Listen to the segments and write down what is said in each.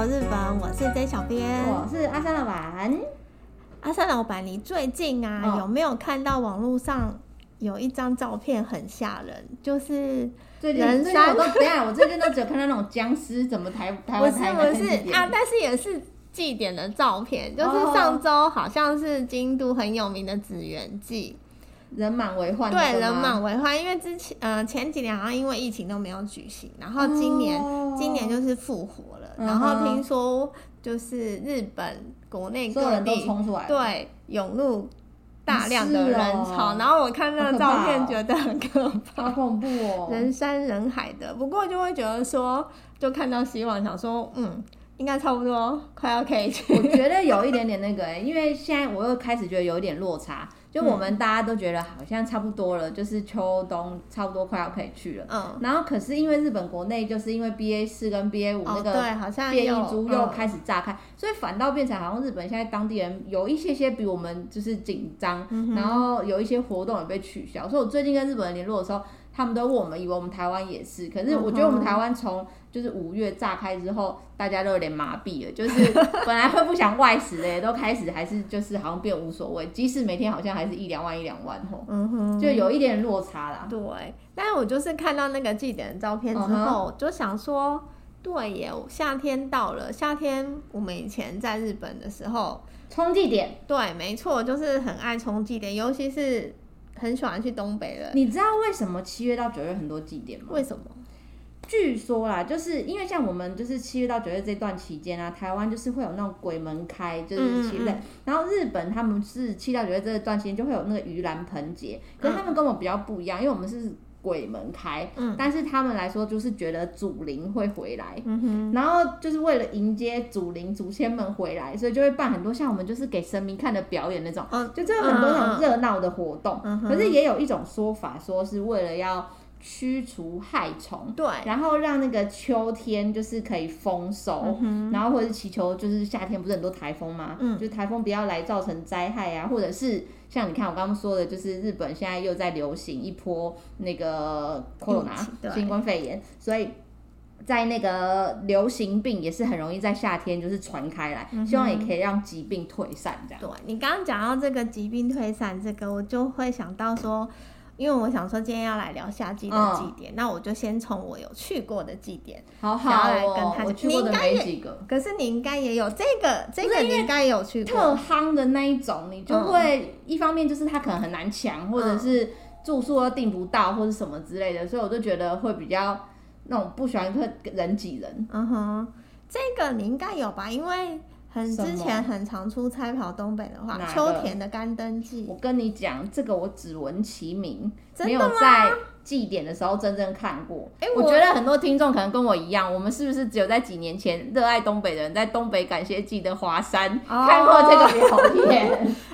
游日本，我是 J 小编，我是阿三老板。阿三老板，你最近啊、哦、有没有看到网络上有一张照片很吓人？就是人山，等下我最近都只有看到那种僵尸怎么抬抬抬抬。不是不是啊，但是也是祭典的照片，就是上周好像是京都很有名的紫园祭。人满为患，对，人满为患，因为之前呃前几年好像因为疫情都没有举行，然后今年、哦、今年就是复活了、嗯，然后听说就是日本国内各地对涌入大量的人潮、哦，然后我看那个照片觉得很可怕，好恐怖哦，人山人海的，不过就会觉得说就看到希望，想说嗯。应该差不多快要可以去。我觉得有一点点那个、欸，因为现在我又开始觉得有一点落差。就我们大家都觉得好像差不多了，嗯、就是秋冬差不多快要可以去了。嗯。然后可是因为日本国内就是因为 BA 四跟 BA 五那个变异株又开始炸开、所以反倒变成好像日本现在当地人有一些些比我们就是紧张、嗯，然后有一些活动也被取消。所以我最近跟日本人联络的时候。他们都问我们，以为我们台湾也是，可是我觉得我们台湾从就是五月炸开之后，大家都有点麻痹了，就是 本来会不想外食的，都开始还是就是好像变无所谓，即使每天好像还是一两万一两万吼，嗯哼，就有一点落差啦。对，但是我就是看到那个祭典的照片之后，就想说，对耶，夏天到了，夏天我们以前在日本的时候冲祭典，对，没错，就是很爱冲祭典，尤其是。很喜欢去东北的，你知道为什么七月到九月很多祭典吗？为什么？据说啦，就是因为像我们就是七月到九月这段期间啊，台湾就是会有那种鬼门开，就是七类、嗯嗯。然后日本他们是七到九月这段期间就会有那个盂兰盆节，可是他们跟我们比较不一样，因为我们是。鬼门开，嗯，但是他们来说就是觉得祖灵会回来，嗯哼，然后就是为了迎接祖灵祖先们回来，所以就会办很多像我们就是给神明看的表演那种，嗯，就这有很多那种热闹的活动，嗯，可是也有一种说法说是为了要。驱除害虫，对，然后让那个秋天就是可以丰收，嗯，然后或者是祈求，就是夏天不是很多台风吗？嗯，就台风不要来造成灾害啊，或者是像你看我刚刚说的，就是日本现在又在流行一波那个 corona 新冠肺炎，所以在那个流行病也是很容易在夏天就是传开来，嗯，希望也可以让疾病退散这样。对，你刚刚讲到这个疾病退散，这个我就会想到说。因为我想说今天要来聊夏季的祭典，哦，那我就先从我有去过的祭典，好好来跟他。我去过的没几个，可是你应该也有这个，这个你应该有去过。特夯的那一种，你就会一方面就是它可能很难抢，嗯，或者是住宿都订不到，或者什么之类的，所以我就觉得会比较那种不喜欢会人挤人。嗯哼，这个你应该有吧？因为。很之前很常出差跑东北的话，秋田的干灯祭。我跟你讲，这个我只闻其名，没有在祭典的时候真正看过。哎、欸，我觉得很多听众可能跟我一样，我们是不是只有在几年前热爱东北的人，在东北感谢祭的华山、哦、看过这个表 演？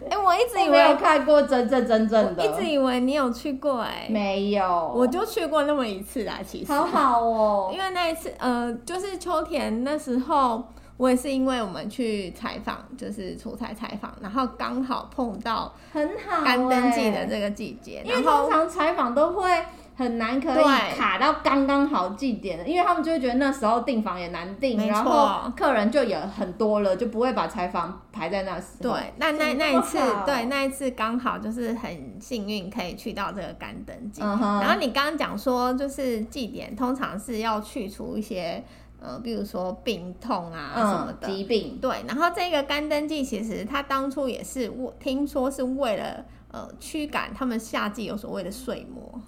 哎、欸，我一直以为没有看过真正真正的，一直以为你有去过、欸，哎，没有，我就去过那么一次啦。其实好好哦，因为那一次，呃，就是秋田那时候。我也是因为我们去采访，就是出差采访，然后刚好碰到很好干登记的这个季节，因为通常采访都会很难可以卡到刚刚好祭典的，因为他们就会觉得那时候订房也难订，然后客人就有很多了，就不会把采访排在那时。对，那那那一次，对那一次刚好就是很幸运可以去到这个干登记。嗯。然后你刚刚讲说，就是祭典通常是要去除一些。呃，比如说病痛啊什么的、嗯、疾病，对。然后这个干灯剂其实它当初也是我听说是为了呃驱赶他们夏季有所谓的睡魔，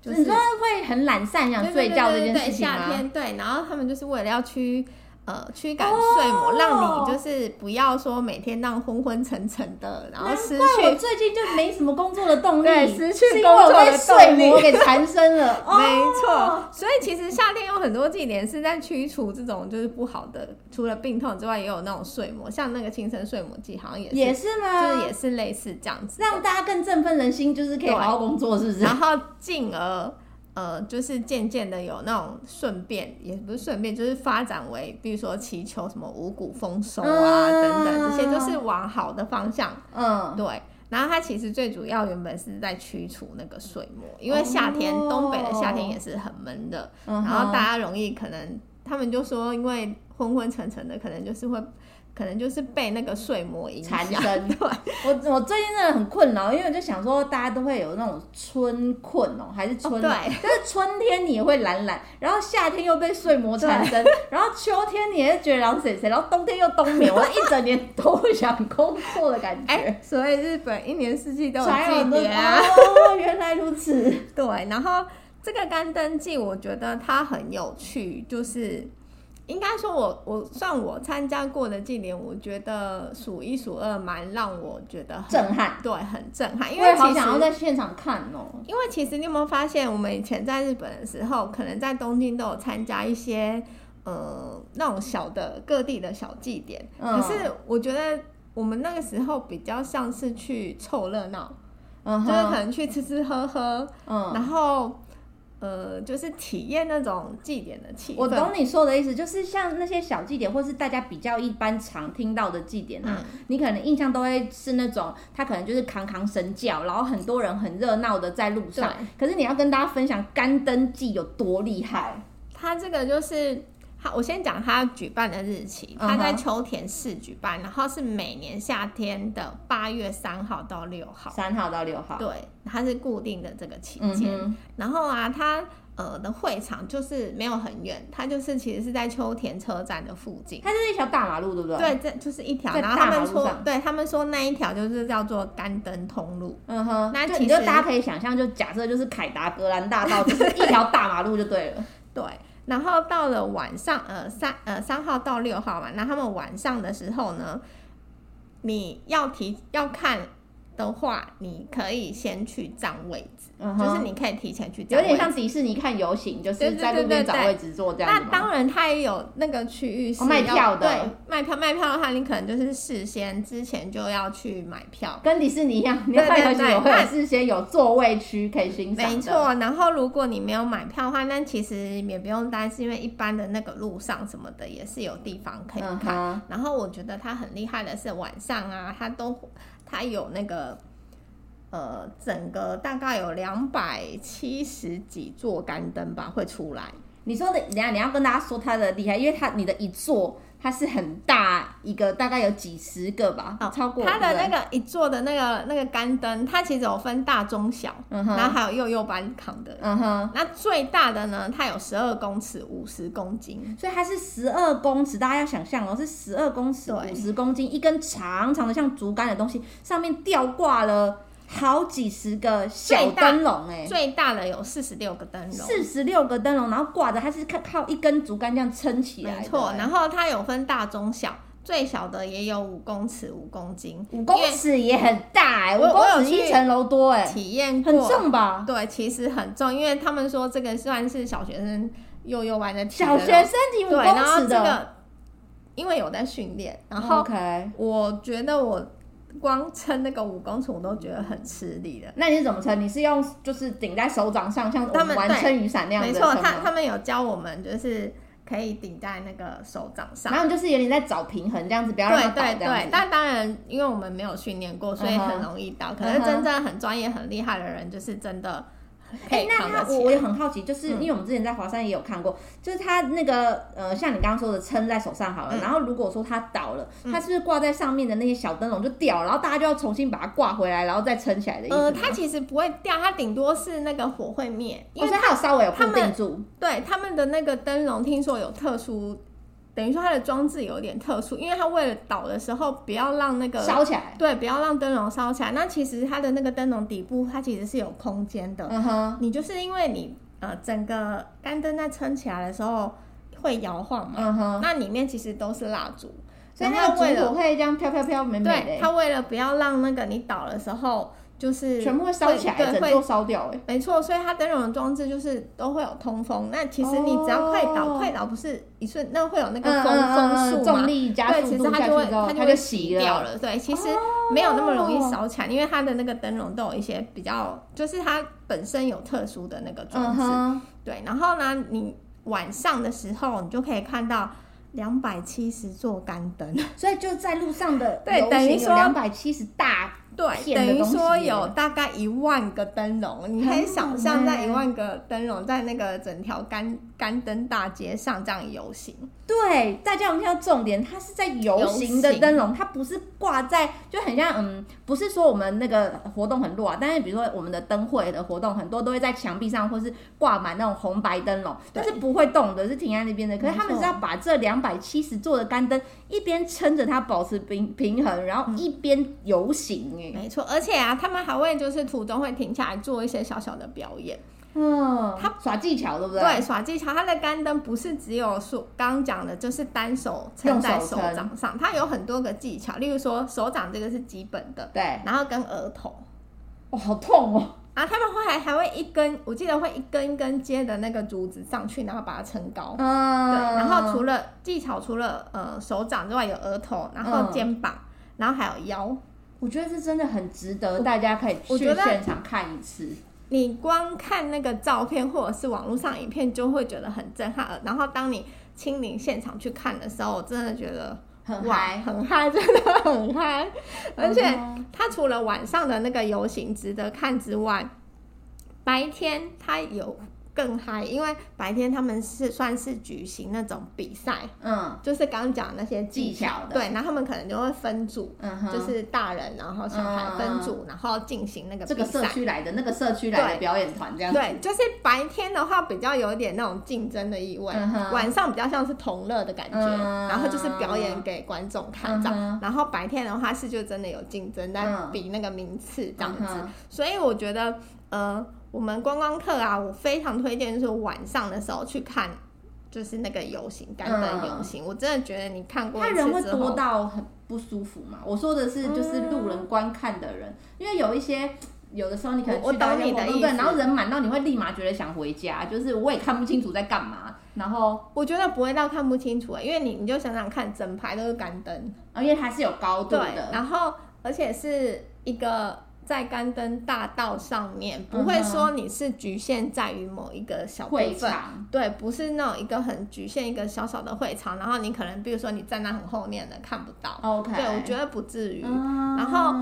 就是你说会很懒散想睡觉这件事情吗？夏天对，然后他们就是为了要驱。呃，驱赶睡魔，oh, 让你就是不要说每天那样昏昏沉沉的，然后失去。我最近就没什么工作的动力，对，失去工作的睡魔给缠身了。没错，所以其实夏天有很多祭典是在驱除这种就是不好的，除了病痛之外，也有那种睡魔，像那个青森睡魔祭，好像也是，也是吗？就是也是类似这样子，让大家更振奋人心，就是可以好好工作，是不是？然后进而。呃，就是渐渐的有那种顺便，也不是顺便，就是发展为，比如说祈求什么五谷丰收啊、嗯、等等，这些就是往好的方向。嗯，对。然后它其实最主要原本是在驱除那个水魔，因为夏天、哦、东北的夏天也是很闷的、嗯，然后大家容易可能。他们就说，因为昏昏沉沉的，可能就是会。可能就是被那个睡魔影响。产生。对，我我最近真的很困扰，因为我就想说，大家都会有那种春困哦、喔，还是春？哦、对。就是春天你也会懒懒，然后夏天又被睡魔缠身，然后秋天你也是觉得懒谁谁，然后冬天又冬眠，我一整年都不想工作的感觉。欸、所以日本一年四季都有季节啊。哦，原来如此。对，然后这个干灯祭，我觉得它很有趣，就是。应该说我，我我算我参加过的祭典，我觉得数一数二，蛮让我觉得很震撼，对，很震撼。因为好想要在现场看哦。因为其实你有没有发现，我们以前在日本的时候，可能在东京都有参加一些呃那种小的各地的小祭典，嗯，可是我觉得我们那个时候比较像是去凑热闹，嗯，就是可能去吃吃喝喝，嗯，然后。呃，就是体验那种祭典的气氛。我懂你说的意思，就是像那些小祭典，或是大家比较一般常听到的祭典啊，嗯、你可能印象都会是那种，他可能就是扛扛神教，然后很多人很热闹的在路上。可是你要跟大家分享干灯祭有多厉害，他这个就是。好，我先讲他举办的日期，他在秋田市举办，uh -huh. 然后是每年夏天的八月三号到六号，三号到六号，对，它是固定的这个期间。Uh. 然后啊，他呃的会场就是没有很远，它就是其实是在秋田车站的附近，它就是一条大马路，对不对？对，这就是一条。然后他们说，对他们说那一条就是叫做干灯通路。嗯哼，那其实就大家可以想象，就假设就是凯达格兰大道，就是一条大马路就对了。对。然后到了晚上，呃三呃三号到六号嘛，那他们晚上的时候呢，你要提要看的话，你可以先去占位置。Uh -huh. 就是你可以提前去，有点像迪士尼看游行，就是在路边找位置坐这样。那当然，它也有那个区域是卖票的。对，卖票卖票的话，你可能就是事先之前就要去买票，跟迪士尼一样，你看游行有会有事先有座位区可以欣赏。没错，然后如果你没有买票的话，那其实也不用担心，因为一般的那个路上什么的也是有地方可以看。Uh -huh. 然后我觉得它很厉害的是晚上啊，它都它有那个。呃，整个大概有两百七十几座干灯吧，会出来。你说的，等下你要跟大家说它的厉害，因为它你的一座它是很大一个，大概有几十个吧，哦、超过它的那个一座的那个那个杆灯，它其实有分大、中、小，嗯哼，然后还有幼幼班扛的，嗯哼。那最大的呢，它有十二公尺，五十公斤，所以它是十二公尺，大家要想象哦，是十二公尺，五十公斤，一根长长的像竹竿的东西，上面吊挂了。好几十个小灯笼哎，最大的有四十六个灯笼，四十六个灯笼，然后挂着，它是靠靠一根竹竿这样撑起来的。没错，然后它有分大、中、小，最小的也有五公尺，五公斤，五公尺也很大哎，五公尺一层楼多哎，体验过，很重吧？对，其实很重，因为他们说这个算是小学生幼幼玩的，小学生提五公尺的，这个因为有在训练，然后我觉得我。光撑那个五公尺我都觉得很吃力的。那你是怎么撑？你是用就是顶在手掌上，像他们玩撑雨伞那样子？没错，他他们有教我们，就是可以顶在那个手掌上，然后就是有点在找平衡这样子，不要让它倒。对对对。但当然，因为我们没有训练过，所以很容易倒。Uh. 可是真正很专业、很厉害的人，就是真的。哎、欸，那他我我也很好奇，就是因为我们之前在华山也有看过，嗯、就是他那个呃，像你刚刚说的撑在手上好了，嗯、然后如果说它倒了，它、嗯、是不是挂在上面的那些小灯笼就掉，然后大家就要重新把它挂回来，然后再撑起来的意思？呃，它其实不会掉，它顶多是那个火会灭，因为它、哦、有稍微有固定住。对，他们的那个灯笼听说有特殊。等于说它的装置有点特殊，因为它为了倒的时候不要让那个烧起来，对，不要让灯笼烧起来。那其实它的那个灯笼底部它其实是有空间的。嗯哼，你就是因为你呃整个干灯在撑起来的时候会摇晃嘛。嗯哼，那里面其实都是蜡烛，所以它为了会这样飘飘飘美美的。对，它为了不要让那个你倒的时候。就是全部会烧起来，整座烧掉哎，没错，所以它灯笼的装置就是都会有通风。那其实你只要快倒，快倒不是一瞬，那会有那个风风速重力加速度下去之后，它就会熄掉了。对，其实没有那么容易烧起来，因为它的那个灯笼都有一些比较，就是它本身有特殊的那个装置。对，然后呢，你晚上的时候，你就可以看到两百七十座干灯，所以就在路上的对，等于说两百七十大。对，等于说有大概一万个灯笼，你可以想象在一万个灯笼在那个整条干干灯大街上这样游行。对，大家有没有听到重点？它是在游行的灯笼，它不是挂在，就很像嗯，不是说我们那个活动很弱啊，但是比如说我们的灯会的活动很多都会在墙壁上或是挂满那种红白灯笼，但是不会动的，是停在那边的。可是他们是要把这两百七十座的干灯一边撑着它保持平平衡，然后一边游行。没错，而且啊，他们还会就是途中会停下来做一些小小的表演。嗯，他耍技巧，对不对？对，耍技巧。他的干灯不是只有说刚刚讲的，就是单手撑在手掌上，它有很多个技巧。例如说，手掌这个是基本的，对。然后跟额头，哇、哦，好痛哦！啊，他们会还还会一根，我记得会一根一根接的那个竹子上去，然后把它撑高。嗯，对。然后除了技巧，除了呃手掌之外，有额头，然后肩膀，嗯、然后还有腰。我觉得这真的很值得，大家可以去现场看一次。你光看那个照片或者是网络上影片，就会觉得很震撼。然后当你亲临现场去看的时候，我真的觉得很嗨，很嗨，真的很嗨。而且它除了晚上的那个游行值得看之外，白天它有。更嗨，因为白天他们是算是举行那种比赛，嗯，就是刚刚讲那些技巧，的，对，然后他们可能就会分组，嗯，就是大人然后小孩分组，嗯、然后进行那个。这个社区来的那个社区来的表演团这样子。对，就是白天的话比较有点那种竞争的意味，嗯，晚上比较像是同乐的感觉，嗯，然后就是表演给观众看这样，嗯，然后白天的话是就真的有竞争，在比那个名次这样子，嗯，所以我觉得，呃。我们观光客啊，我非常推荐，就是晚上的时候去看，就是那个游行，干灯游行，我真的觉得你看过他人会多到很不舒服嘛？我说的是，就是路人观看的人，嗯、因为有一些有的时候你可能去到一个活动，然后人满到你会立马觉得想回家，就是我也看不清楚在干嘛。然后我觉得不会到看不清楚，因为你你就想想看，整排都是干灯，而且它是有高度的，然后而且是一个。在干灯大道上面，不会说你是局限在于某一个小部分，会场，对，不是那种一个很局限一个小小的会场，然后你可能比如说你站在很后面的看不到，OK，对，我觉得不至于。嗯、然后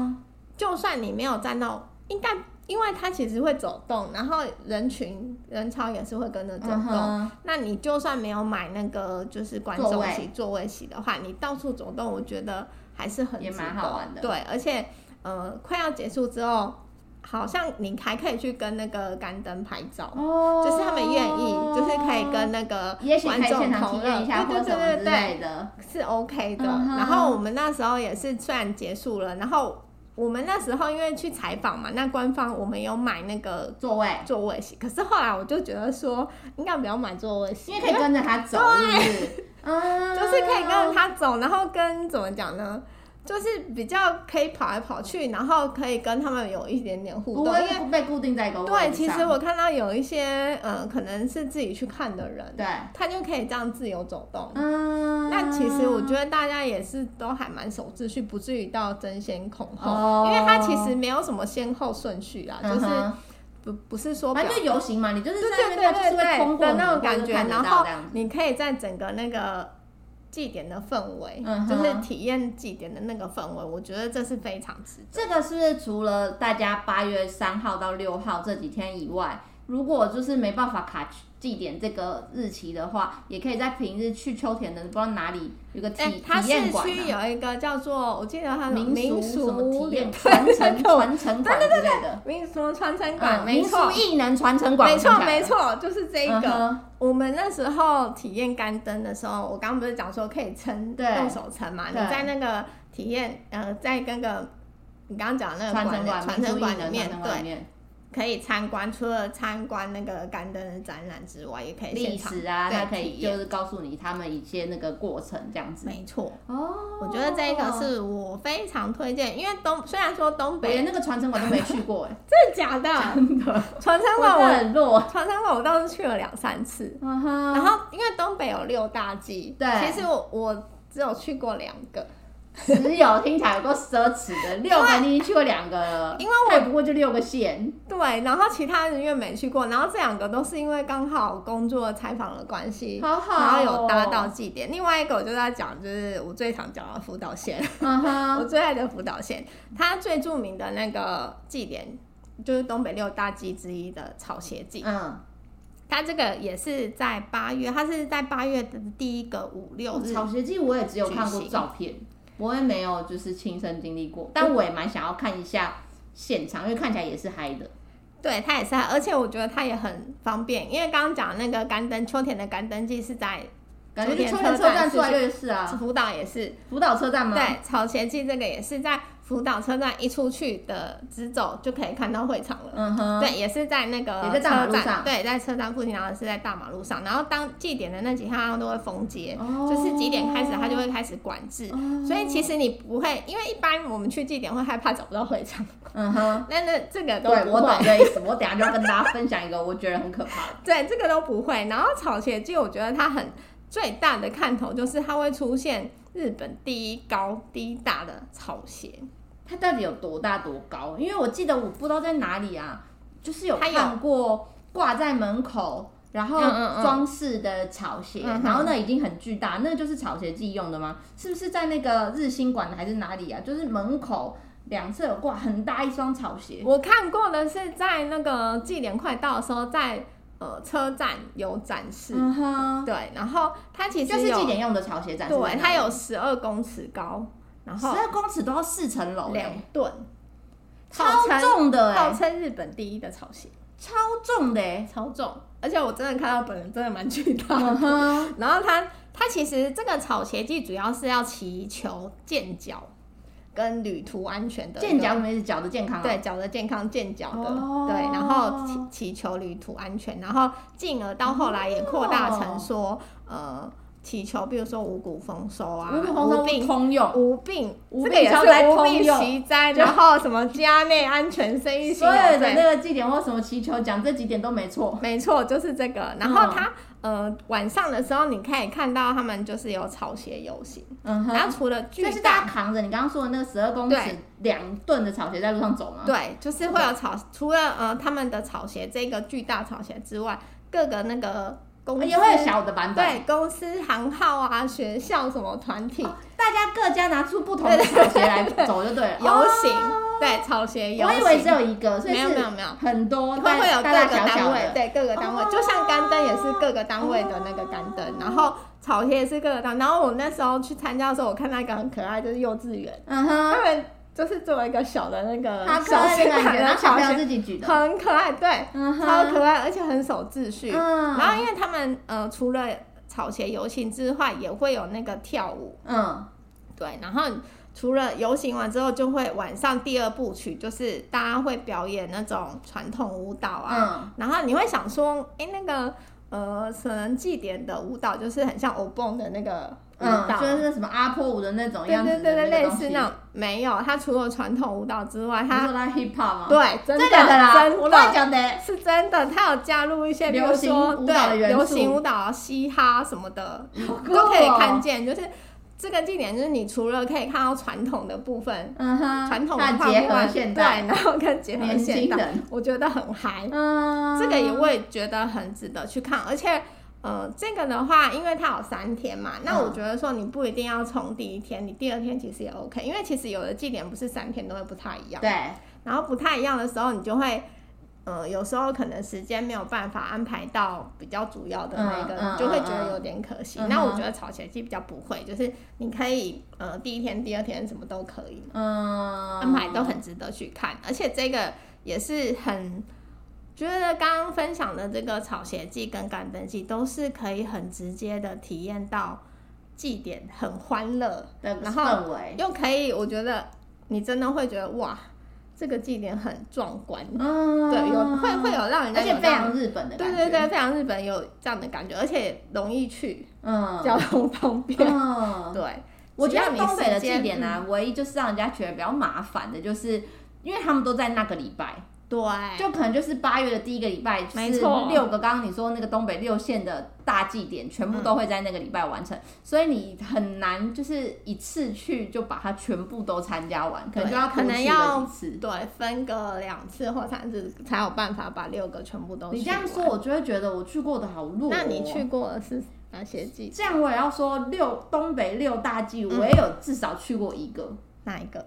就算你没有站到，应该因为它其实会走动，然后人群人潮也是会跟着走动、嗯。那你就算没有买那个就是观众席座位席的话，你到处走动，我觉得还是很也蛮好玩的，对，而且。呃，快要结束之后，好像你还可以去跟那个干灯拍照，哦，就是他们愿意，就是可以跟那个观众同乐，对对对对对的，是 OK 的。嗯。然后我们那时候也是，虽然结束了，然后我们那时候因为去采访嘛，那官方我们有买那个座位。座位席，可是后来我就觉得说，应该不要买座位席，因为可以跟着他走，对，嗯，就是可以跟着他走，然后跟怎么讲呢？就是比较可以跑来跑去，然后可以跟他们有一点点互动，不会被固定在一个位置。对，其实我看到有一些，呃，可能是自己去看的人，对，他就可以这样自由走动。嗯，那其实我觉得大家也是都还蛮守秩序，不至于到争先恐后，哦，因为他其实没有什么先后顺序啊，就是不不是说反正就游行嘛，你就是在那边就是会通过的那种感觉，然后你可以在整个那个。祭典的氛围，嗯，就是体验祭典的那个氛围，我觉得这是非常值得。这个是不是除了大家八月三号到六号这几天以外，如果就是没办法卡祭典这个日期的话，也可以在平日去秋田的不知道哪里有个体、欸、体验馆、啊。市区有一个叫做，我记得它民俗什么体验传承 传承馆之类的，民俗传承馆，民俗艺能传承馆，没错没错，就是这一个。嗯、我们那时候体验干灯的时候，我刚刚不是讲说可以撑，用手撑嘛？你在那个体验，呃，在跟个你刚刚讲的那个传承馆传承馆里面，对。可以参观，除了参观那个干灯的展览之外，也可以历史啊，它可以就是告诉你他们一些那个过程这样子。没错哦，我觉得这个是我非常推荐，因为东虽然说东北连那个传承馆都没去过哎，真的假的？真的，传承馆我很弱，传承馆我倒是去了两三次。嗯哼，然后因为东北有六大祭，对，其实我我只有去过两个。只有听起来有够奢侈的，六个你已经去过两个了，因为我不过就六个县。对，然后其他人因为没去过，然后这两个都是因为刚好工作采访的关系，好好、哦，然后有搭到祭典。另外一个我就在讲，就是我最常讲的福岛县，我最爱的福岛县，它最著名的那个祭典就是东北六大祭之一的草鞋祭，嗯。它这个也是在八月，它是在八月的第一个五六日。草鞋祭我也只有看过照片，我也没有就是亲身经历过，但我也蛮想要看一下现场，因为看起来也是嗨的。对，他也是嗨，而且我觉得他也很方便，因为刚刚讲那个干灯，秋田的干灯祭是在秋田车站出来就是啊，福岛也是福岛车站吗？对，草鞋祭这个也是在。福岛车站一出去的直走就可以看到会场了。嗯哼，对，也是在那个车站，对，在车站附近，然后是在大马路上。然后当祭典的那几天，他都会封街，哦，就是几点开始，他就会开始管制。哦，所以其实你不会，因为一般我们去祭典会害怕找不到会场。嗯哼，那那这个都。对，我懂这意思。我等下就要跟大家分享一个我觉得很可怕的。对，这个都不会。然后草鞋祭，我觉得它很最大的看头就是它会出现日本第一高第一大的草鞋。它到底有多大多高？因为我记得我不知道在哪里啊，就是有看过挂在门口，然后装饰的草鞋，嗯嗯嗯，然后那已经很巨大，那就是草鞋祭用的吗？是不是在那个日新馆还是哪里啊？就是门口两侧有挂很大一双草鞋。我看过的是在那个祭典快到的时候，在呃车站有展示，嗯，对，然后它其实就是祭典用的草鞋展示，对，它有十二公尺高。然后十二公尺都要四层楼，两吨，超重的，号称日本第一的草鞋，超重的，超重，而且我真的看到本人真的蛮巨大的。Uh-huh. 然后它它其实这个草鞋祭主要是要祈求健脚跟旅途安全的，健脚什么意思？脚的健康，对，脚的健康，健脚的，oh. 对，然后祈祈求旅途安全，然后进而到后来也扩大成说，oh. 呃。祈求，比如说五谷丰收啊，无病通用，无病，这个也是无病息灾，然后什么家内安全，生育兴隆，对，那个祭典或什么祈求，讲这几点都没错，没错，就是这个。然后他、嗯、呃晚上的时候，你可以看到他们就是有草鞋游行，嗯哼，然后除了巨大，就是大家扛着你刚刚说的那个十二公尺两吨的草鞋在路上走吗？对，就是会有草，除了呃他们的草鞋这个巨大草鞋之外，各个那个。也会有小的版本，对，公司行号啊，学校什么团体，哦，大家各家拿出不同的草鞋来走就对了。游行，对，草鞋游行。我以为只有一个，所以没有没有没有很多，会会有各个单位，对，各个单位，就像干灯也是各个单位的那个干灯，然后草鞋也是各个单位。然后我那时候去参加的时候，我看到一个很可爱，就是幼稚园，嗯哼，他们。就是做一个小的那个小鞋，然后小朋友自己举的，很可爱，对，嗯、超可爱，而且很守秩序。嗯、然后因为他们呃，除了草鞋游行之外，也会有那个跳舞。嗯，对。然后除了游行完之后，就会晚上第二部曲，就是大家会表演那种传统舞蹈啊。嗯、然后你会想说，哎、欸，那个呃，可能祭典的舞蹈就是很像欧蹦的那个。嗯，就是那什么阿婆舞的那种样子，对对对对，类似那种。没有，它除了传统舞蹈之外，它说它 hip hop 吗？对，真的，啦，真的，我乱讲的，是真的。它有加入一些，比如说对流行舞蹈、嘻哈什么的，都可以看见。就是这个祭典，就是你除了可以看到传统的部分，嗯哼，传统文化结合现代，对，然后跟结合现代，我觉得很嗨。嗯，这个也我也觉得很值得去看，而且。呃，这个的话，因为它有三天嘛，那我觉得说你不一定要从第一天，你第二天其实也 OK，因为其实有的祭典不是三天都会不太一样。对。然后不太一样的时候，你就会，呃，有时候可能时间没有办法安排到比较主要的那个，嗯、就会觉得有点可惜。嗯、那我觉得草鞋祭比较不会，就是你可以，呃，第一天、第二天什么都可以，嗯，安排都很值得去看，而且这个也是很。觉得刚刚分享的这个草鞋季跟干灯季都是可以很直接的体验到祭典很欢乐的氛围，又可以，我觉得你真的会觉得哇，这个祭典很壮观，嗯，对，有会会有让人家，而且非常日本的感觉，对对对，非常日本有这样的感觉，而且容易去，嗯，交通方便，嗯，对，我觉得东北的祭典呢，唯一就是让人家觉得比较麻烦的，就是因为他们都在那个礼拜。对，就可能就是八月的第一个礼拜，没错，六个刚刚你说那个东北六县的大祭典，全部都会在那个礼拜完成，嗯，所以你很难就是一次去就把它全部都参加完，可能就要可能要对分个两次或三次才有办法把六个全部都。你这样说，我就会觉得我去过的好弱，哦。那你去过的是哪些祭？这样我也要说六东北六大祭，我也有至少去过一个，嗯，哪一个？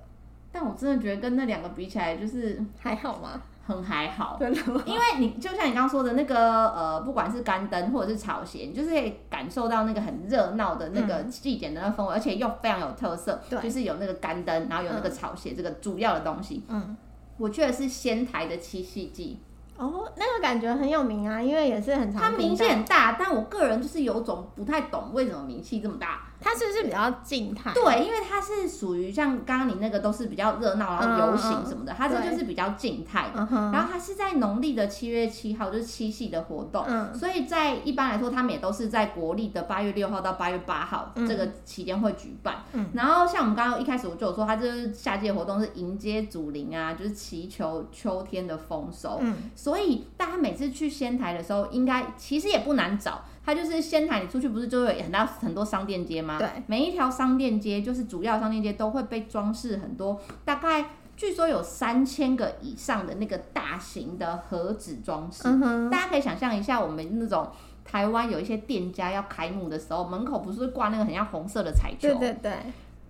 但我真的觉得跟那两个比起来，就是还好吗？很还好，真的吗？因为你就像你刚刚说的那个呃，不管是干灯或者是草鞋，你就是可以感受到那个很热闹的那个祭典的那个氛围，嗯，而且又非常有特色，就是有那个干灯，然后有那个草鞋，嗯，这个主要的东西。嗯，我去的是仙台的七夕祭。哦，那个感觉很有名啊，因为也是很常。它名气很大，但我个人就是有种不太懂为什么名气这么大。它是不是比较静态？对，因为它是属于像刚刚你那个都是比较热闹，然后游行什么的，嗯、它这就是比较静态的。然后它是在农历的七月七号，就是七夕的活动。嗯、所以在一般来说，他们也都是在国历的八月六号到八月八号这个期间会举办。嗯、然后像我们刚刚一开始我就有说，它就是夏季的活动是迎接祖灵啊，就是祈求秋天的丰收。嗯、所以大家每次去仙台的时候，应该其实也不难找。它就是仙台，你出去不是就会有很大很多商店街吗？对，每一条商店街就是主要商店街都会被装饰很多，大概据说有三千个以上的那个大型的盒子装饰。嗯。大家可以想象一下，我们那种台湾有一些店家要开幕的时候，门口不是挂那个很像红色的彩球？对对对，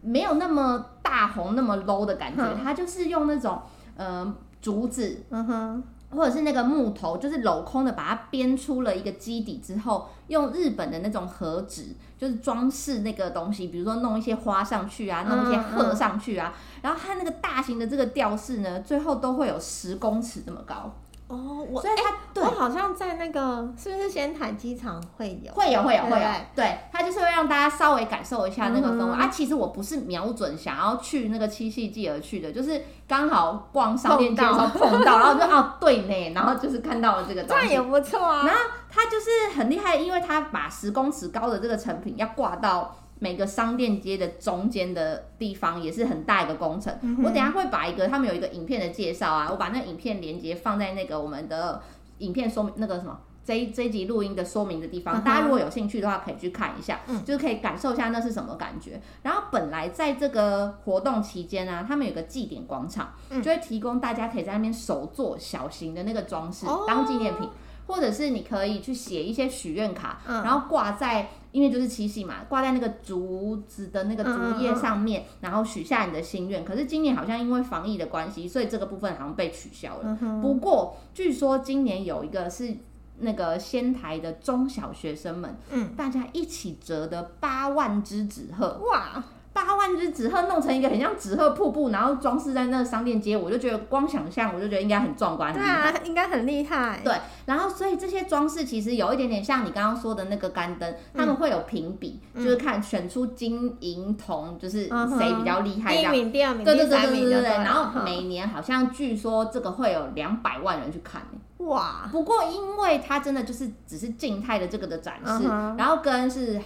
没有那么大红那么 low 的感觉，嗯、它就是用那种呃竹子。嗯哼。或者是那个木头，就是镂空的，把它编出了一个基底之后，用日本的那种和纸，就是装饰那个东西，比如说弄一些花上去啊，弄一些鹤上去啊，然后它那个大型的这个吊饰呢，最后都会有十公尺这么高。哦，我所以它、欸、对，我好像在那个是不是仙台机场会有？会有会有会有，对，它就是会让大家稍微感受一下那个氛围、嗯、啊。其实我不是瞄准想要去那个七夕祭而去的，就是刚好逛商店街的时候碰到，碰到然后就哦对呢，然后就是看到了这个东西，这也不错啊。然后它就是很厉害，因为它把十公尺高的这个成品要挂到。每个商店街的中间的地方也是很大一个工程。嗯、我等下会把一个他们有一个影片的介绍啊，我把那个影片连接放在那个我们的影片说明那个什么这一这一集录音的说明的地方，嗯，大家如果有兴趣的话可以去看一下，嗯，就是可以感受一下那是什么感觉。然后本来在这个活动期间啊，他们有个祭典广场，嗯，就会提供大家可以在那边手做小型的那个装饰，哦，当纪念品。或者是你可以去写一些许愿卡，嗯，然后挂在，因为就是七夕嘛，挂在那个竹子的那个竹叶上面，嗯，然后许下你的心愿。可是今年好像因为防疫的关系，所以这个部分好像被取消了。嗯，不过据说今年有一个是那个仙台的中小学生们，嗯，大家一起折的八万只纸鹤，哇！八万只纸鹤弄成一个很像纸鹤瀑布，然后装饰在那个商店街，我就觉得光想象我就觉得应该很壮观。对啊，应该很厉害。对，然后所以这些装饰其实有一点点像你刚刚说的那个干灯，他们会有评比，嗯，就是看选出金银铜，就是谁比较厉害。第一名、第二名、对对对对对对。然后每年好像据说这个会有两百万人去看。哇！不过因为它真的就是只是静态的这个的展示，嗯，然后跟是。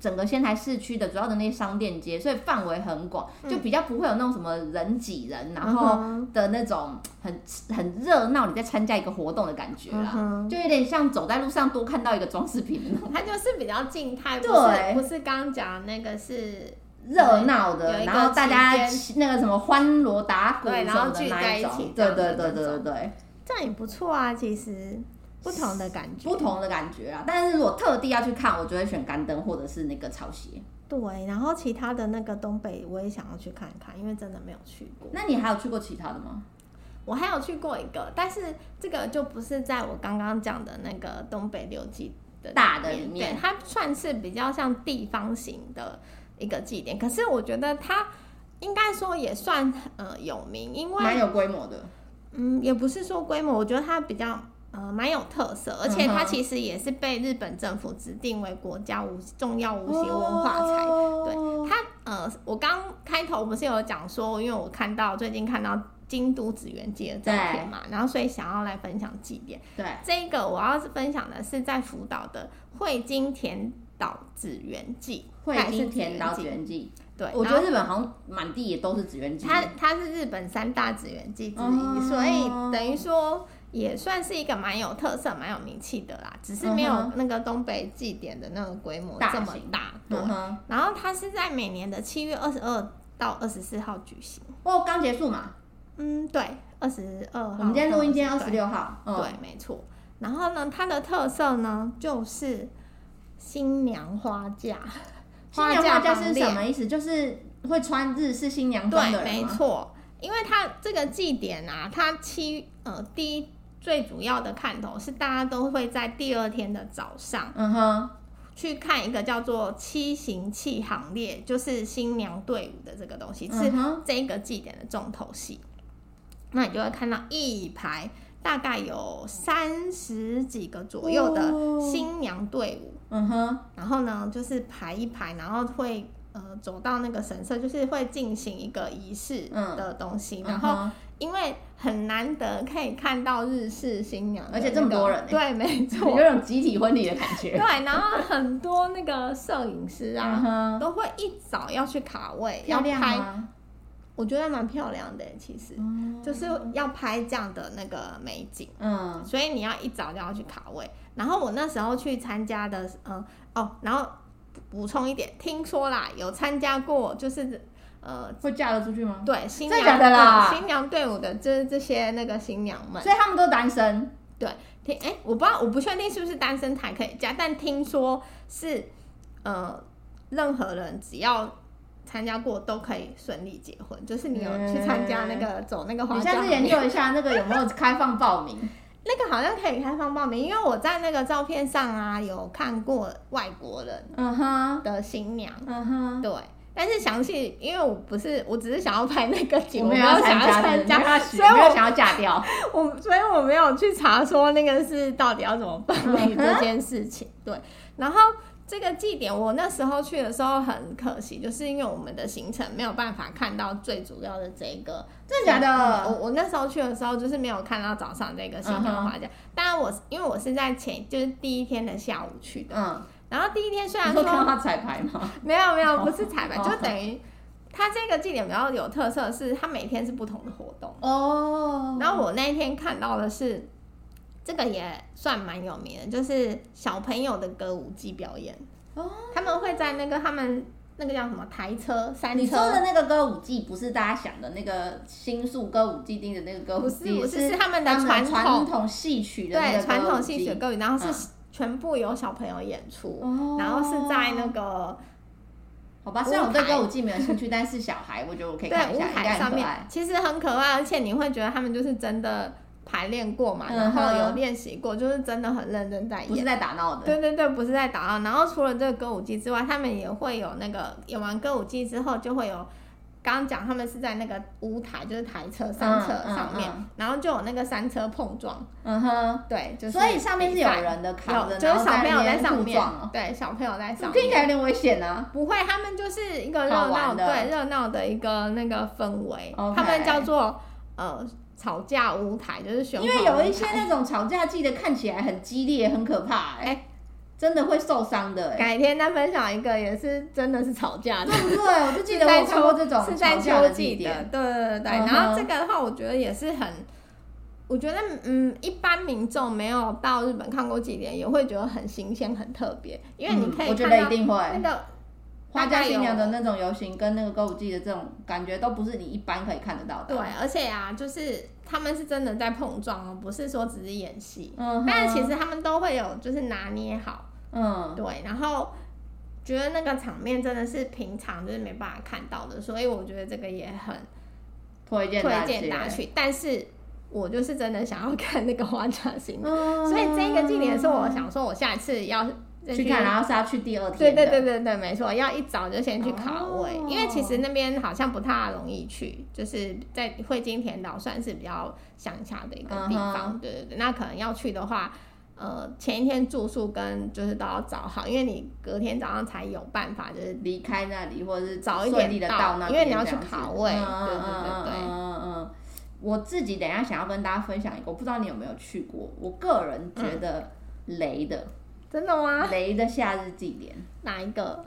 整个仙台市区的主要的那些商店街，所以范围很广，就比较不会有那种什么人挤人，嗯、然后的那种很很热闹，你在参加一个活动的感觉啦，嗯、就有点像走在路上多看到一个装饰品那种。它就是比较静态，对，不是刚刚讲那个是热闹的，然后大家那个什么欢锣打鼓什么的那种，然后聚在一起，对对对对对对，这样也不错啊，其实。不同的感觉，不同的感觉啊！但是如果特地要去看，我就会选干灯或者是那个草鞋。对，然后其他的那个东北我也想要去看看，因为真的没有去过。那你还有去过其他的吗？我还有去过一个，但是这个就不是在我刚刚讲的那个东北六祭的大的里面，它算是比较像地方型的一个祭典。可是我觉得它应该说也算呃有名，因为蛮有规模的。嗯，也不是说规模，我觉得它比较。呃，蛮有特色，而且它其实也是被日本政府指定为国家无重要无形文化财。哦。对它，呃，我刚开头不是有讲说，因为我看到最近看到京都紫园记的照片嘛，然后所以想要来分享祭典。对，这个我要是分享的是在福岛的汇金田岛紫园记，汇金田岛紫园记。对，我觉得日本好像满地也都是紫园记。它它是日本三大紫园记之一，嗯、所以等于说也算是一个蛮有特色、蛮有名气的啦。只是没有那个东北祭典的那个规模这么大。对。嗯、然后它是在每年的七月二十二到二十四号举行。哦，刚结束嘛？嗯，对，二十二号。我们今天录音，今天二十六号。对，嗯、对没错。然后呢，它的特色呢就是新娘花嫁。新娘花嫁是什么意思？就是会穿日式新娘装的人吗？对，没错，因为它这个祭典啊，它七呃第一最主要的看头是大家都会在第二天的早上，嗯哼，去看一个叫做七行气行列，就是新娘队伍的这个东西，是这个祭典的重头戏。那你就会看到一排大概有三十几个左右的新娘队伍。嗯哼，然后呢，就是排一排，然后会呃走到那个神社，就是会进行一个仪式的东西。嗯、然后因为很难得可以看到日式新娘、那个，而且这么多人，对，没错，有种集体婚礼的感觉。对，然后很多那个摄影师啊，嗯、都会一早要去卡位，要拍。我觉得蛮漂亮的，其实、嗯、就是要拍这样的那个美景，嗯，所以你要一早就要去卡位。然后我那时候去参加的，嗯，哦，然后补充一点，听说啦，有参加过，就是呃，会嫁得出去吗？对，新娘的啦，新娘队伍的，就是这些那个新娘们，所以他们都单身。对，听，哎，我不知道，我不确定是不是单身才可以嫁，但听说是，呃，任何人只要。参加过都可以顺利结婚，就是你有去参加那个、嗯、走那个花嫁。你下次研究一下那个有没有开放报名？那个好像可以开放报名，因为我在那个照片上啊有看过外国人嗯哼的新娘嗯哼对，但是详细因为我不是我只是想要拍那个景，我没有想要参加，所以我想要嫁掉 我，所以我没有去查说那个是到底要怎么办理这件事情。对，然后。这个祭典，我那时候去的时候很可惜，就是因为我们的行程没有办法看到最主要的这个。真的假的？我我那时候去的时候，就是没有看到早上这个新娘花嫁。当然，我因为我是在前，就是第一天的下午去的。嗯。然后第一天虽然说。看到他彩排吗？没有没有，不是彩排，就等于它这个祭典比较有特色，是它每天是不同的活动。哦。然后我那一天看到的是。这个也算蛮有名的，就是小朋友的歌舞伎表演。哦，他们会在那个他们那个叫什么台车、山车。你说的那个歌舞伎，不是大家想的那个新宿歌舞伎町的那个歌舞伎，不是，不是，是他们的传统传统戏曲的。对，传统戏曲的歌舞，然后是全部由小朋友演出，哦、然后是在那个好吧，虽然我对歌舞伎没有兴趣，但是小孩我觉得我可以看一下，舞台上面其实很可爱，而且你会觉得他们就是真的。排练过嘛，然后有练习过，就是真的很认真在演，不是在打闹的。对对对，不是在打闹。然后除了这个歌舞伎之外，他们也会有那个演完歌舞伎之后，就会有刚刚讲他们是在那个舞台，就是台车、山车上面，然后就有那个山车碰撞。嗯哼，对，就是。所以上面是有人的，卡的，就是小朋友在上面。对，小朋友在上面。听起来有点危险啊！不会，他们就是一个热闹，对，热闹的一个那个氛围。他们叫做呃。吵架舞台就是选，因为有一些那种吵架记得看起来很激烈、很可怕、欸，哎、欸，真的会受伤的、欸。改天再分享一个，也是真的是吵架的，对不对？我就记得我看过这种是在秋季的，对对对对。然后这个的话，我觉得也是很，我觉得嗯，一般民众没有到日本看过祭典，也会觉得很新鲜、很特别，因为你可以看到、嗯、我觉得一定会那个。花嫁新娘的那种游行跟那个歌舞伎的这种感觉，都不是你一般可以看得到的。对，而且啊，就是他们是真的在碰撞哦，不是说只是演戏。嗯。但是其实他们都会有，就是拿捏好。嗯。对，然后觉得那个场面真的是平常就是没办法看到的，所以我觉得这个也很推荐推荐大家去。但是我就是真的想要 看那个花嫁新娘，嗯、所以这个祭典是我想说，我下一次要。去看，然后是要去第二天。对对对对对，没错，要一早就先去卡位，哦、因为其实那边好像不太容易去，就是在汇金田岛算是比较乡下的一个地方。嗯、对对对，那可能要去的话，呃，前一天住宿跟就是都要找好，因为你隔天早上才有办法就是离开那里，或者是早一点的到那，因为你要去卡位。嗯、对对对对。嗯嗯嗯。我自己等一下想要跟大家分享一个，我不知道你有没有去过，我个人觉得雷的。嗯真的吗？雷的夏日祭典哪一个？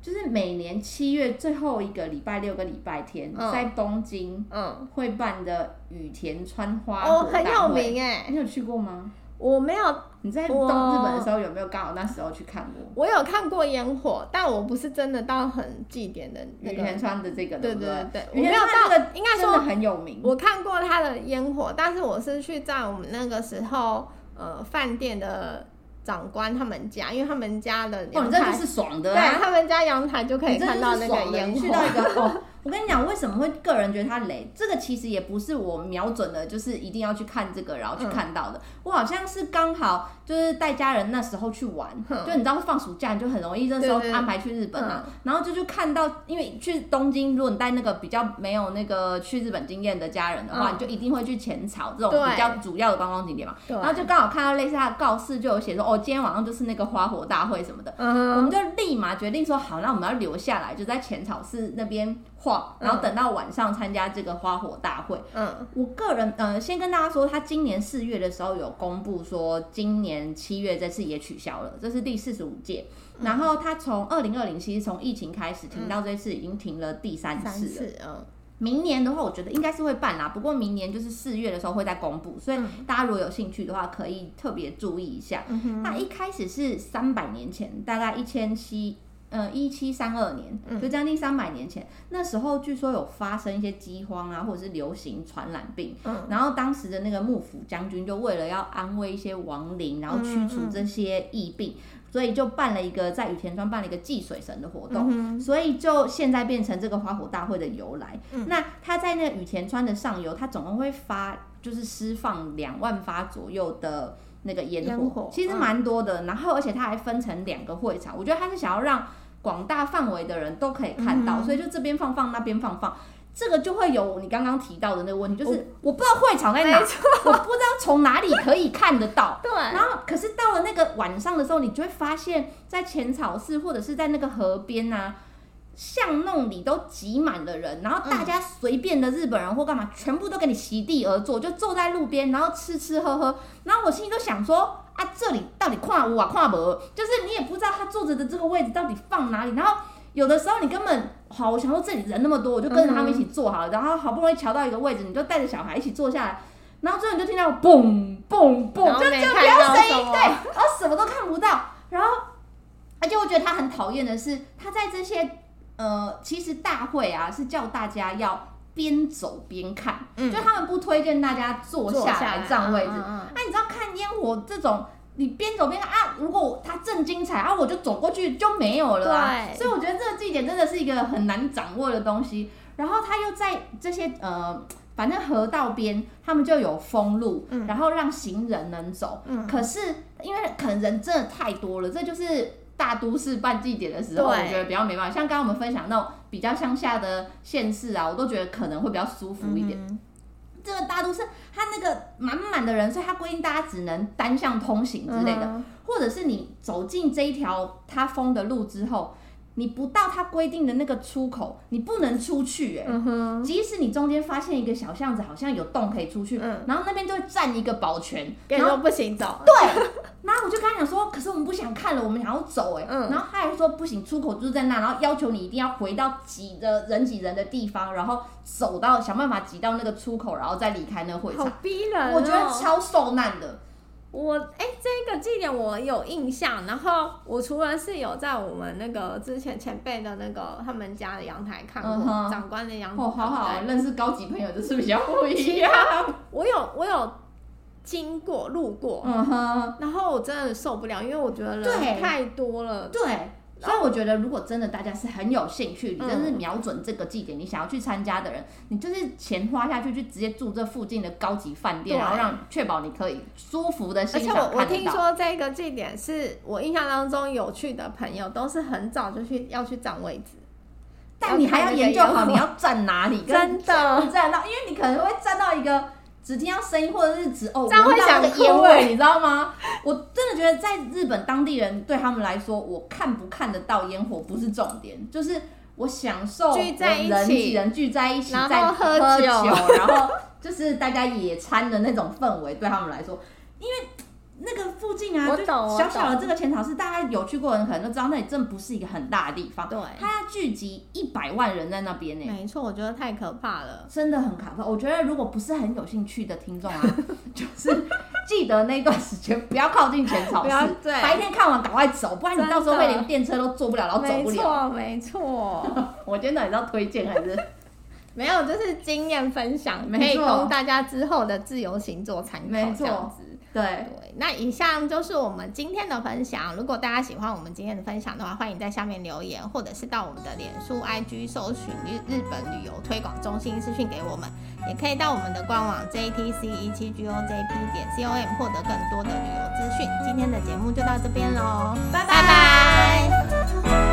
就是每年七月最后一个礼拜六跟礼拜天，嗯、在东京嗯会办的羽田川花火很有名哎，你有去过吗？我没有。你在东日本的时候有没有刚好那时候去看过？我有看过烟火，但我不是真的到很祭典的羽田川的这个，对对对对，我没有到，应该说很有名。我看过他的烟火，但是我是去在我们那个时候呃饭店的。长官他们家，因为他们家的阳台、哦、是爽的、啊，对，他们家阳台就可以看到那个烟火。去到一个哦，我跟你讲，为什么会个人觉得它雷？这个其实也不是我瞄准的，就是一定要去看这个，然后去看到的。嗯、我好像是刚好就是带家人那时候去玩，嗯、就你知道放暑假你就很容易，那时候安排去日本啊，然后就就看到，因为去东京，如果你带那个比较没有那个去日本经验的家人的话，嗯、你就一定会去浅草这种比较主要的观光景点嘛。然后就刚好看到类似它的告示，就有写说哦，今天晚上就是那个。个花火大会什么的，嗯、我们就立马决定说好，那我们要留下来，就在浅草寺那边晃，然后等到晚上参加这个花火大会。嗯，我个人呃，先跟大家说，他今年四月的时候有公布说，今年七月这次也取消了，这是第四十五届。嗯、然后他从二零二零，其实从疫情开始停到这次已经停了第三次了。嗯。明年的话，我觉得应该是会办啦。不过明年就是四月的时候会再公布，所以大家如果有兴趣的话，可以特别注意一下。嗯、那一开始是三百年前，大概一千七，呃，一七三二年，就将近三百年前。嗯、那时候据说有发生一些饥荒啊，或者是流行传染病。嗯、然后当时的那个幕府将军就为了要安慰一些亡灵，然后驱除这些疫病。嗯嗯所以就办了一个在羽田川办了一个祭水神的活动，嗯、所以就现在变成这个花火大会的由来。嗯、那他在那个羽田川的上游，他总共会发就是释放两万发左右的那个烟火，其实蛮多的。嗯、然后而且它还分成两个会场，我觉得它是想要让广大范围的人都可以看到，嗯、所以就这边放放，那边放放。这个就会有你刚刚提到的那个问题，就是我不知道会场在哪，我不知道从哪里可以看得到。对。然后，可是到了那个晚上的时候，你就会发现，在浅草寺或者是在那个河边啊，巷弄里都挤满了人，然后大家随便的日本人或干嘛，全部都给你席地而坐，就坐在路边，然后吃吃喝喝。然后我心里就想说啊，这里到底跨屋啊看没？就是你也不知道他坐着的这个位置到底放哪里，然后。有的时候你根本好，我想说这里人那么多，我就跟着他们一起坐好了，嗯、然后好不容易瞧到一个位置，你就带着小孩一起坐下来，然后之后你就听到嘣嘣嘣，就就没有声音，对，然后什么都看不到，然后而且我觉得他很讨厌的是，他在这些呃，其实大会啊是叫大家要边走边看，嗯、就他们不推荐大家坐下来占位置，那、啊、你知道看烟火这种。你边走边看啊！如果它正精彩啊，我就走过去就没有了啊。对所以我觉得这个祭典真的是一个很难掌握的东西。然后他又在这些呃，反正河道边，他们就有封路，嗯、然后让行人能走。嗯、可是因为可能人真的太多了，这就是大都市办祭典的时候，我觉得比较没办法。像刚刚我们分享那种比较乡下的县市啊，我都觉得可能会比较舒服一点。嗯这个大都市，它那个满满的人，所以它规定大家只能单向通行之类的，嗯、或者是你走进这一条它封的路之后。你不到他规定的那个出口，你不能出去哎、欸。嗯、哼即使你中间发现一个小巷子，好像有洞可以出去，嗯、然后那边就会站一个保全，然后不行走。对，然后我就跟他讲说，可是我们不想看了，我们想要走哎、欸。嗯、然后他还说不行，出口就是在那，然后要求你一定要回到挤的人挤人的地方，然后走到想办法挤到那个出口，然后再离开那个会场。好逼人、哦，我觉得超受难的。我哎、欸，这个祭典我有印象，然后我除了是有在我们那个之前前辈的那个他们家的阳台看过、uh. 长官的阳台，哦，好好对认识高级朋友就是比较不一样。我有我有经过路过，嗯哼、uh，huh. 然后我真的受不了，因为我觉得人太多了，对。对所以我觉得，如果真的大家是很有兴趣，你真是瞄准这个祭典，你想要去参加的人，你就是钱花下去，就直接住这附近的高级饭店，然后让确保你可以舒服的欣赏。而且我我听说这个祭典是我印象当中有趣的朋友都是很早就去要去占位置，但你还要研究好你要站哪里，真的站到，因为你可能会站到一个。只听到声音，或者是只哦，这样会想个烟味，你知道吗？我真的觉得在日本当地人对他们来说，我看不看得到烟火不是重点，就是我享受人挤人聚在一起在喝酒，然后就是大家野餐的那种氛围，对他们来说，因为那个附近啊，就小小的这个浅草寺，大家有去过的人可能都知道，那里真的不是一个很大的地方。对，它要聚集一百万人在那边呢。没错，我觉得太可怕了，真的很可怕。我觉得如果不是很有兴趣的听众啊，就是记得那段时间不要靠近浅草寺，对，白天看完赶快走，不然你到时候会连电车都坐不了，然后走不了。没错，没错。我觉得你要推荐还是？没有，就是经验分享，可以供大家之后的自由行做参考。没错。对对，那以上就是我们今天的分享。如果大家喜欢我们今天的分享的话，欢迎在下面留言，或者是到我们的脸书、IG 搜寻日日本旅游推广中心私讯给我们，也可以到我们的官网 JTC 一七 GOJP 点 COM 获得更多的旅游资讯。今天的节目就到这边喽，拜拜。